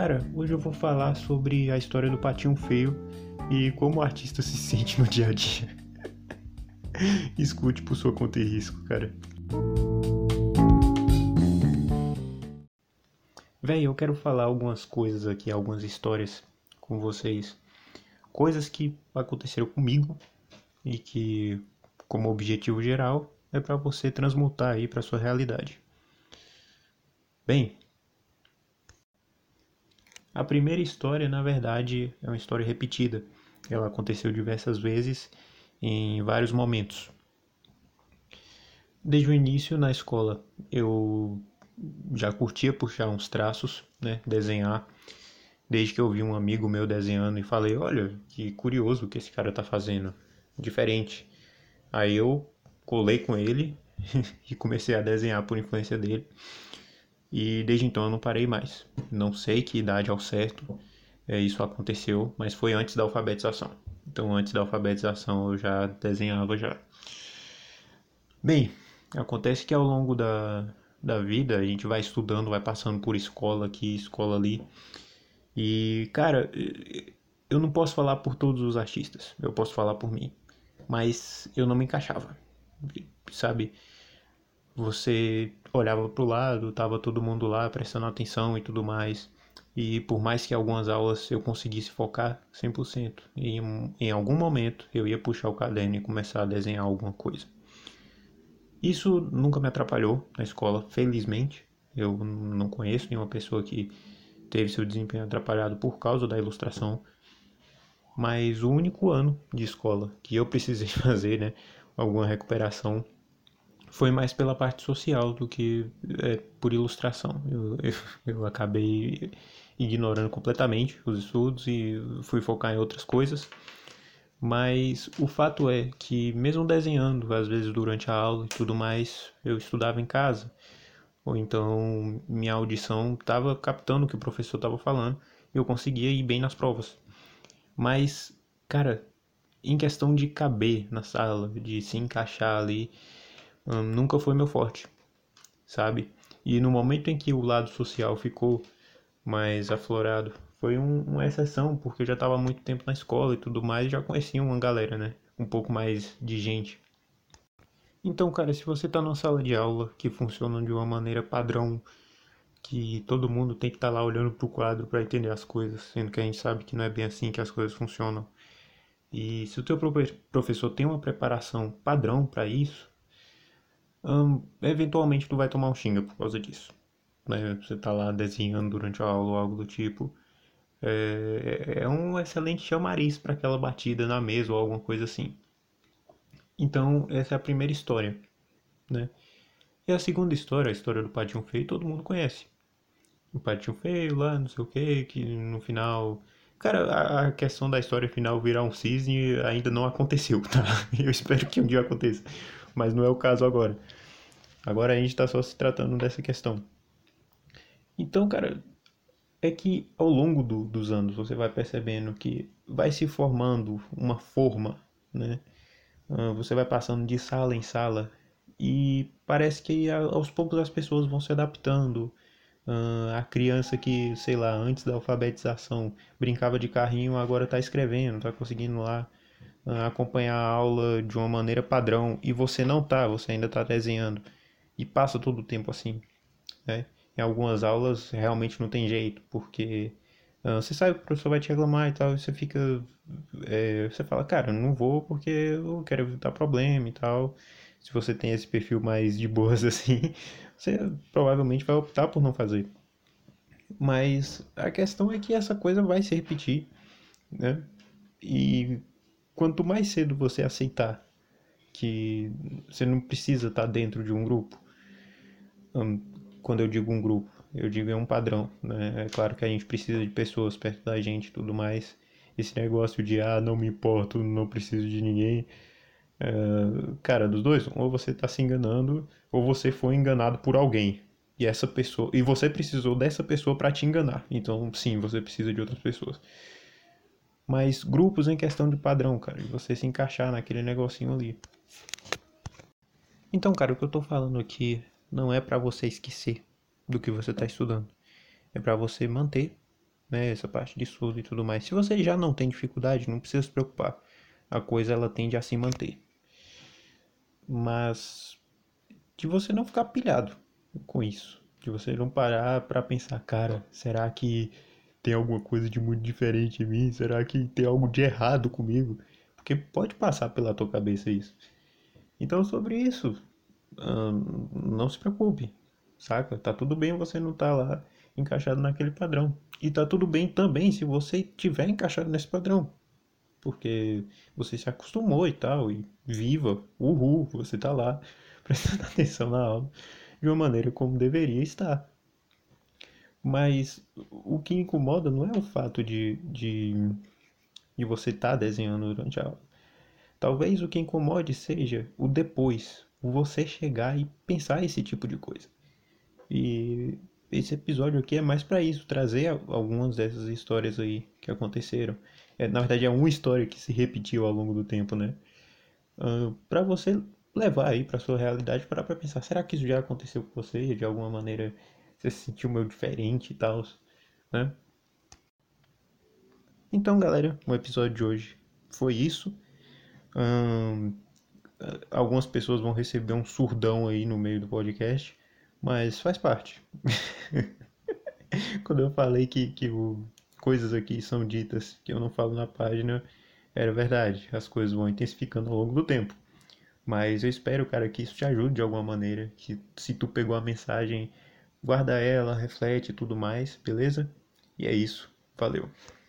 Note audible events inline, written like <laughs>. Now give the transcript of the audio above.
Cara, hoje eu vou falar sobre a história do Patinho Feio e como o artista se <laughs> sente no dia a dia. Escute por sua conta e risco, cara. Véi, eu quero falar algumas coisas aqui, algumas histórias com vocês. Coisas que aconteceram comigo e que, como objetivo geral, é para você transmutar aí para sua realidade. Bem, a primeira história, na verdade, é uma história repetida. Ela aconteceu diversas vezes em vários momentos. Desde o início na escola, eu já curtia puxar uns traços, né, desenhar. Desde que eu vi um amigo meu desenhando e falei, olha, que curioso o que esse cara tá fazendo, diferente. Aí eu colei com ele <laughs> e comecei a desenhar por influência dele. E desde então eu não parei mais. Não sei que idade ao certo é, isso aconteceu, mas foi antes da alfabetização. Então antes da alfabetização eu já desenhava já. Bem, acontece que ao longo da, da vida a gente vai estudando, vai passando por escola aqui, escola ali. E, cara, eu não posso falar por todos os artistas, eu posso falar por mim. Mas eu não me encaixava, sabe? Você olhava para o lado, tava todo mundo lá prestando atenção e tudo mais. E por mais que algumas aulas eu conseguisse focar 100%, em, em algum momento eu ia puxar o caderno e começar a desenhar alguma coisa. Isso nunca me atrapalhou na escola, felizmente. Eu não conheço nenhuma pessoa que teve seu desempenho atrapalhado por causa da ilustração. Mas o único ano de escola que eu precisei <laughs> fazer, né, alguma recuperação, foi mais pela parte social do que é, por ilustração. Eu, eu, eu, acabei ignorando completamente os estudos e fui focar em outras coisas. Mas o fato é que, mesmo desenhando, às vezes durante a aula e tudo mais, eu estudava em casa. Ou então minha audição estava captando o que o professor estava falando e eu conseguia ir bem nas provas. Mas, cara, em questão de caber na sala, de se encaixar ali, hum, nunca foi meu forte, sabe? E no momento em que o lado social ficou mais aflorado, foi um, uma exceção, porque eu já estava muito tempo na escola e tudo mais, e já conhecia uma galera, né? Um pouco mais de gente. Então, cara, se você está numa sala de aula que funciona de uma maneira padrão, que todo mundo tem que estar tá lá olhando pro quadro para entender as coisas, sendo que a gente sabe que não é bem assim que as coisas funcionam. E se o teu professor tem uma preparação padrão para isso, eventualmente tu vai tomar um xinga por causa disso. Né? Você tá lá desenhando durante a aula ou algo do tipo. É, é um excelente chamariz para aquela batida na mesa ou alguma coisa assim. Então, essa é a primeira história, né? E a segunda história, a história do Patinho Feio, todo mundo conhece. O Patinho Feio lá, não sei o que, que no final Cara, a questão da história final virar um cisne ainda não aconteceu, <laughs> tá? Eu espero que um dia aconteça, mas não é o caso agora. Agora a gente tá só se tratando dessa questão. Então, cara, é que ao longo do, dos anos você vai percebendo que vai se formando uma forma, né? Uh, você vai passando de sala em sala e parece que aos poucos as pessoas vão se adaptando, Uh, a criança que, sei lá, antes da alfabetização brincava de carrinho, agora está escrevendo, está conseguindo lá acompanhar a aula de uma maneira padrão e você não tá, você ainda está desenhando e passa todo o tempo assim, né? Em algumas aulas realmente não tem jeito, porque uh, você sabe que o professor vai te reclamar e tal, e você fica, é, você fala, cara, não vou porque eu quero evitar problema e tal. Se você tem esse perfil mais de boas <laughs> assim, você provavelmente vai optar por não fazer. Mas a questão é que essa coisa vai se repetir, né? E quanto mais cedo você aceitar que você não precisa estar dentro de um grupo, quando eu digo um grupo, eu digo é um padrão, né? É claro que a gente precisa de pessoas perto da gente e tudo mais. Esse negócio de, ah, não me importo, não preciso de ninguém, Uh, cara, dos dois, ou você está se enganando, ou você foi enganado por alguém. E essa pessoa, e você precisou dessa pessoa para te enganar. Então, sim, você precisa de outras pessoas. Mas grupos em questão de padrão, cara, de você se encaixar naquele negocinho ali. Então, cara, o que eu tô falando aqui não é para você esquecer do que você tá estudando. É para você manter né? Essa parte de estudo e tudo mais. Se você já não tem dificuldade, não precisa se preocupar. A coisa ela tende a se manter. Mas de você não ficar pilhado com isso, de você não parar para pensar, cara, será que tem alguma coisa de muito diferente em mim? Será que tem algo de errado comigo? Porque pode passar pela tua cabeça isso. Então, sobre isso, hum, não se preocupe, saca? Tá tudo bem você não tá lá encaixado naquele padrão. E tá tudo bem também se você tiver encaixado nesse padrão. Porque você se acostumou e tal, e viva, uhul, você tá lá <laughs> prestando atenção na aula de uma maneira como deveria estar. Mas o que incomoda não é o fato de, de, de você estar tá desenhando durante a aula. Talvez o que incomode seja o depois, você chegar e pensar esse tipo de coisa. E esse episódio aqui é mais para isso, trazer algumas dessas histórias aí que aconteceram. É, na verdade, é uma história que se repetiu ao longo do tempo, né? Uh, para você levar aí para sua realidade, para pensar, será que isso já aconteceu com você de alguma maneira? Você se sentiu meio diferente e tal, né? Então, galera, o episódio de hoje foi isso. algumas pessoas vão receber um surdão aí no meio do podcast, mas faz parte. <laughs> Quando eu falei que, que o, coisas aqui são ditas que eu não falo na página, era verdade. As coisas vão intensificando ao longo do tempo. Mas eu espero, cara, que isso te ajude de alguma maneira. Que se tu pegou a mensagem, guarda ela, reflete e tudo mais, beleza? E é isso. Valeu.